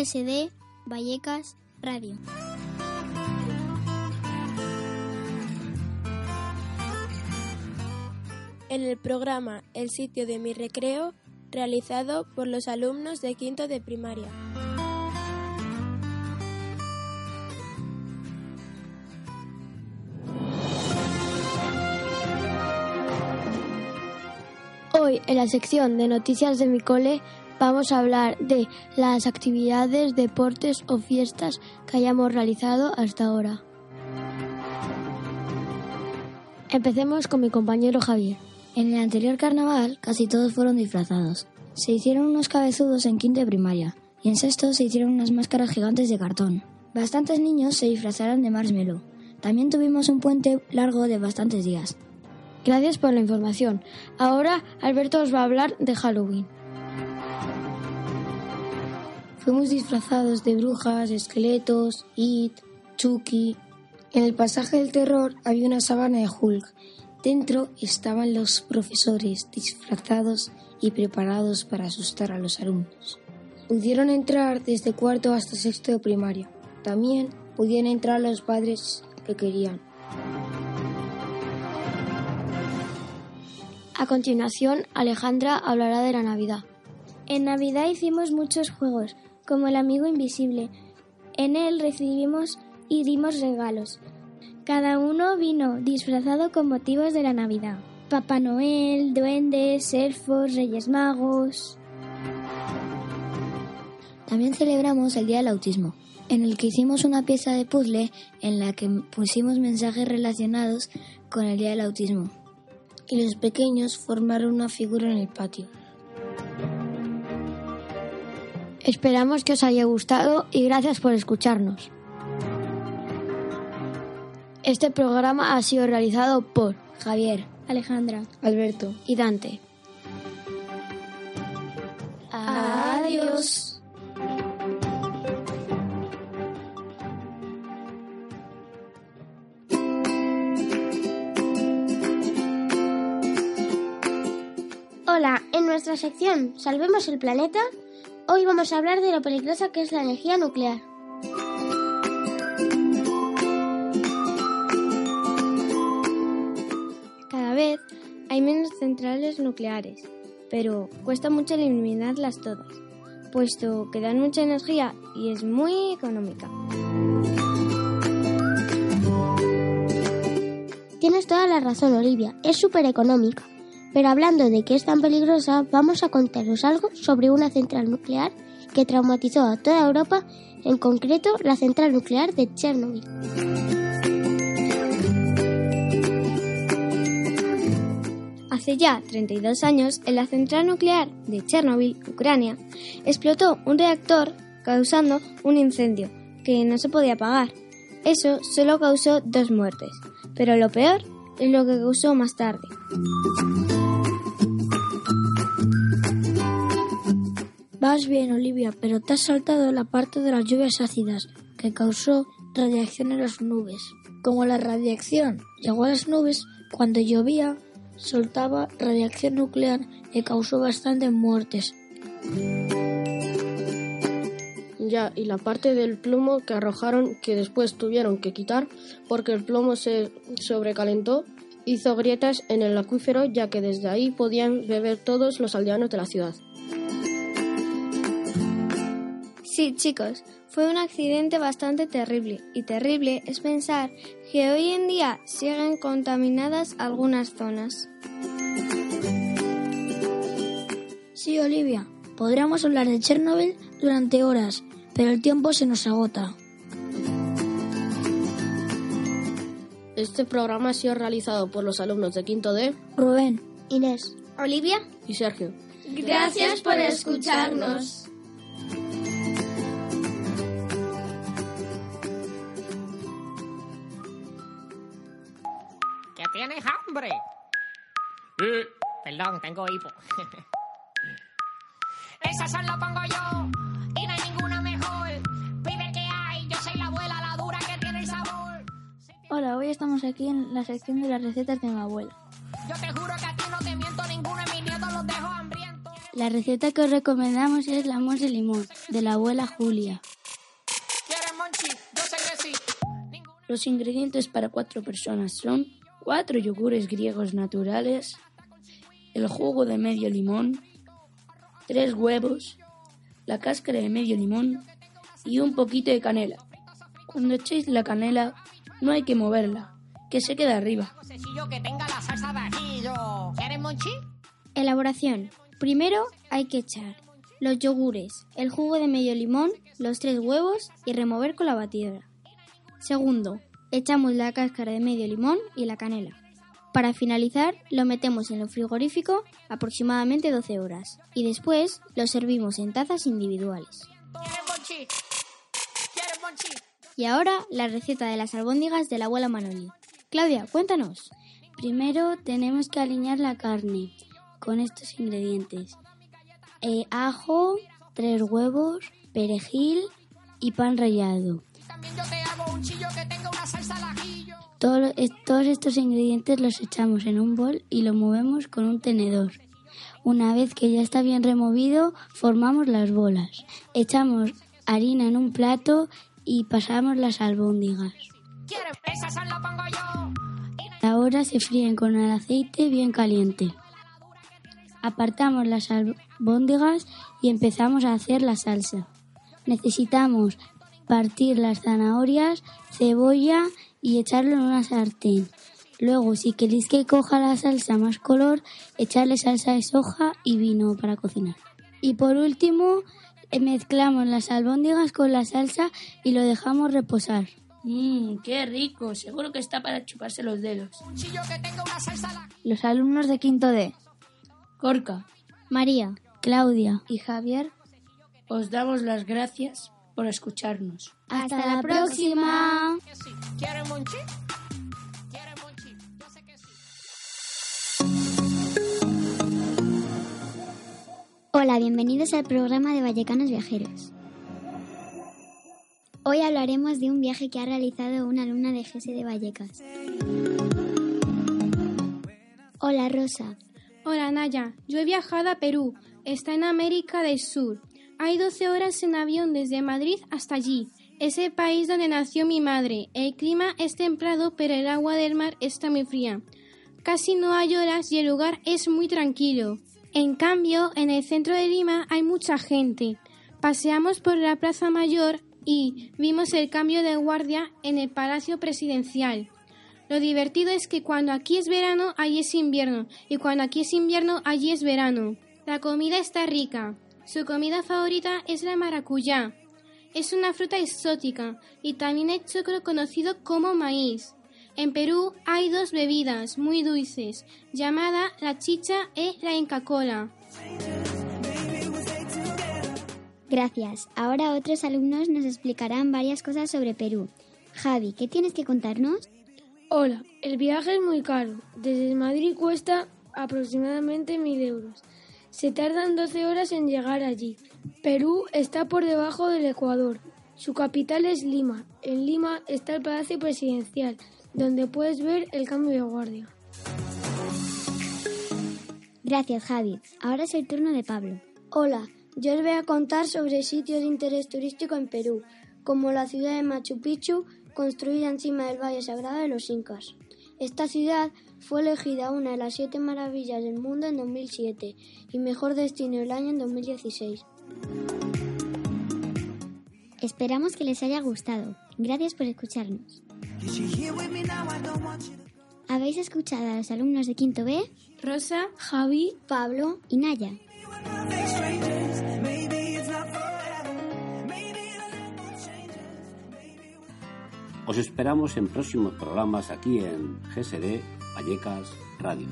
GSD Vallecas Radio. En el programa El sitio de mi recreo, realizado por los alumnos de quinto de primaria. Hoy en la sección de noticias de mi cole vamos a hablar de las actividades, deportes o fiestas que hayamos realizado hasta ahora. Empecemos con mi compañero Javier. En el anterior carnaval casi todos fueron disfrazados. Se hicieron unos cabezudos en quinto de primaria y en sexto se hicieron unas máscaras gigantes de cartón. Bastantes niños se disfrazaron de marshmallow. También tuvimos un puente largo de bastantes días. Gracias por la información. Ahora Alberto os va a hablar de Halloween. Fuimos disfrazados de brujas, esqueletos, It, Chucky. En el pasaje del terror había una sabana de Hulk. Dentro estaban los profesores disfrazados y preparados para asustar a los alumnos. Pudieron entrar desde cuarto hasta sexto de primaria. También pudieron entrar los padres que querían. A continuación, Alejandra hablará de la Navidad. En Navidad hicimos muchos juegos, como el amigo invisible. En él recibimos y dimos regalos. Cada uno vino disfrazado con motivos de la Navidad. Papá Noel, duendes, elfos, reyes magos. También celebramos el Día del Autismo, en el que hicimos una pieza de puzzle en la que pusimos mensajes relacionados con el Día del Autismo. Y los pequeños formaron una figura en el patio. Esperamos que os haya gustado y gracias por escucharnos. Este programa ha sido realizado por Javier, Alejandra, Alberto y Dante. Adiós. Hola, en nuestra sección Salvemos el planeta, hoy vamos a hablar de lo peligrosa que es la energía nuclear. Cada vez hay menos centrales nucleares, pero cuesta mucho eliminarlas todas, puesto que dan mucha energía y es muy económica. Tienes toda la razón, Olivia, es súper económica. Pero hablando de que es tan peligrosa, vamos a contaros algo sobre una central nuclear que traumatizó a toda Europa, en concreto la central nuclear de Chernobyl. Hace ya 32 años, en la central nuclear de Chernobyl, Ucrania, explotó un reactor causando un incendio que no se podía apagar. Eso solo causó dos muertes, pero lo peor lo que causó más tarde. Vas bien, Olivia, pero te has saltado la parte de las lluvias ácidas que causó radiación en las nubes. Como la radiación llegó a las nubes, cuando llovía, soltaba radiación nuclear y causó bastantes muertes. Ya, y la parte del plomo que arrojaron que después tuvieron que quitar porque el plomo se sobrecalentó hizo grietas en el acuífero ya que desde ahí podían beber todos los aldeanos de la ciudad. Sí, chicos, fue un accidente bastante terrible y terrible es pensar que hoy en día siguen contaminadas algunas zonas. Sí, Olivia, podríamos hablar de Chernobyl durante horas, pero el tiempo se nos agota. Este programa ha sido realizado por los alumnos de quinto D, Rubén, Inés, Olivia, y Sergio. Gracias por escucharnos. ¿Que tienes hambre? Eh, perdón, tengo hipo. Esa son lo pongo yo hoy estamos aquí en la sección de las recetas de mi abuela. Yo te juro que a ti no te miento ninguno de mis nietos los dejo hambrientos. La receta que os recomendamos es la mousse de limón, de la abuela Julia. Los ingredientes para cuatro personas son cuatro yogures griegos naturales, el jugo de medio limón, tres huevos, la cáscara de medio limón y un poquito de canela. Cuando echéis la canela, no hay que moverla, que se queda arriba. Elaboración. Primero hay que echar los yogures, el jugo de medio limón, los tres huevos y remover con la batidora. Segundo, echamos la cáscara de medio limón y la canela. Para finalizar, lo metemos en el frigorífico aproximadamente 12 horas y después lo servimos en tazas individuales. Y ahora la receta de las albóndigas de la abuela Manoli. Claudia, cuéntanos. Primero tenemos que alinear la carne con estos ingredientes. Eh, ajo, tres huevos, perejil y pan rallado. Todos, todos estos ingredientes los echamos en un bol y lo movemos con un tenedor. Una vez que ya está bien removido, formamos las bolas. Echamos harina en un plato y pasamos las albóndigas. Ahora se fríen con el aceite bien caliente. Apartamos las albóndigas y empezamos a hacer la salsa. Necesitamos partir las zanahorias, cebolla y echarlo en una sartén. Luego, si queréis que coja la salsa más color, echarle salsa de soja y vino para cocinar. Y por último, mezclamos las albóndigas con la salsa y lo dejamos reposar. Mmm, qué rico. Seguro que está para chuparse los dedos. Los alumnos de quinto D. Corca, María, Claudia y Javier. Os damos las gracias por escucharnos. Hasta, la próxima. Hola, bienvenidos al programa de Vallecanos Viajeros. Hoy hablaremos de un viaje que ha realizado una alumna de GS de Vallecas. Hola, Rosa. Hola, Naya. Yo he viajado a Perú. Está en América del Sur. Hay 12 horas en avión desde Madrid hasta allí. Es el país donde nació mi madre. El clima es templado, pero el agua del mar está muy fría. Casi no hay horas y el lugar es muy tranquilo. En cambio, en el centro de Lima hay mucha gente. Paseamos por la Plaza Mayor y vimos el cambio de guardia en el Palacio Presidencial. Lo divertido es que cuando aquí es verano, allí es invierno, y cuando aquí es invierno, allí es verano. La comida está rica. Su comida favorita es la maracuyá. Es una fruta exótica y también es choclo conocido como maíz. En Perú hay dos bebidas muy dulces, llamada la chicha y la Inca Cola. Gracias. Ahora otros alumnos nos explicarán varias cosas sobre Perú. Javi, ¿qué tienes que contarnos? Hola, el viaje es muy caro. Desde Madrid cuesta aproximadamente mil euros. Se tardan 12 horas en llegar allí. Perú está por debajo del Ecuador. Su capital es Lima. En Lima está el Palacio Presidencial, donde puedes ver el cambio de guardia. Gracias, Javi. Ahora es el turno de Pablo. Hola, yo os voy a contar sobre sitios de interés turístico en Perú, como la ciudad de Machu Picchu, construida encima del Valle Sagrado de los Incas. Esta ciudad fue elegida una de las siete maravillas del mundo en 2007 y mejor destino del año en 2016. Esperamos que les haya gustado. Gracias por escucharnos. Habéis escuchado a los alumnos de Quinto B, Rosa, Javi, Pablo y Naya. Os esperamos en próximos programas aquí en GSD Vallecas Radio.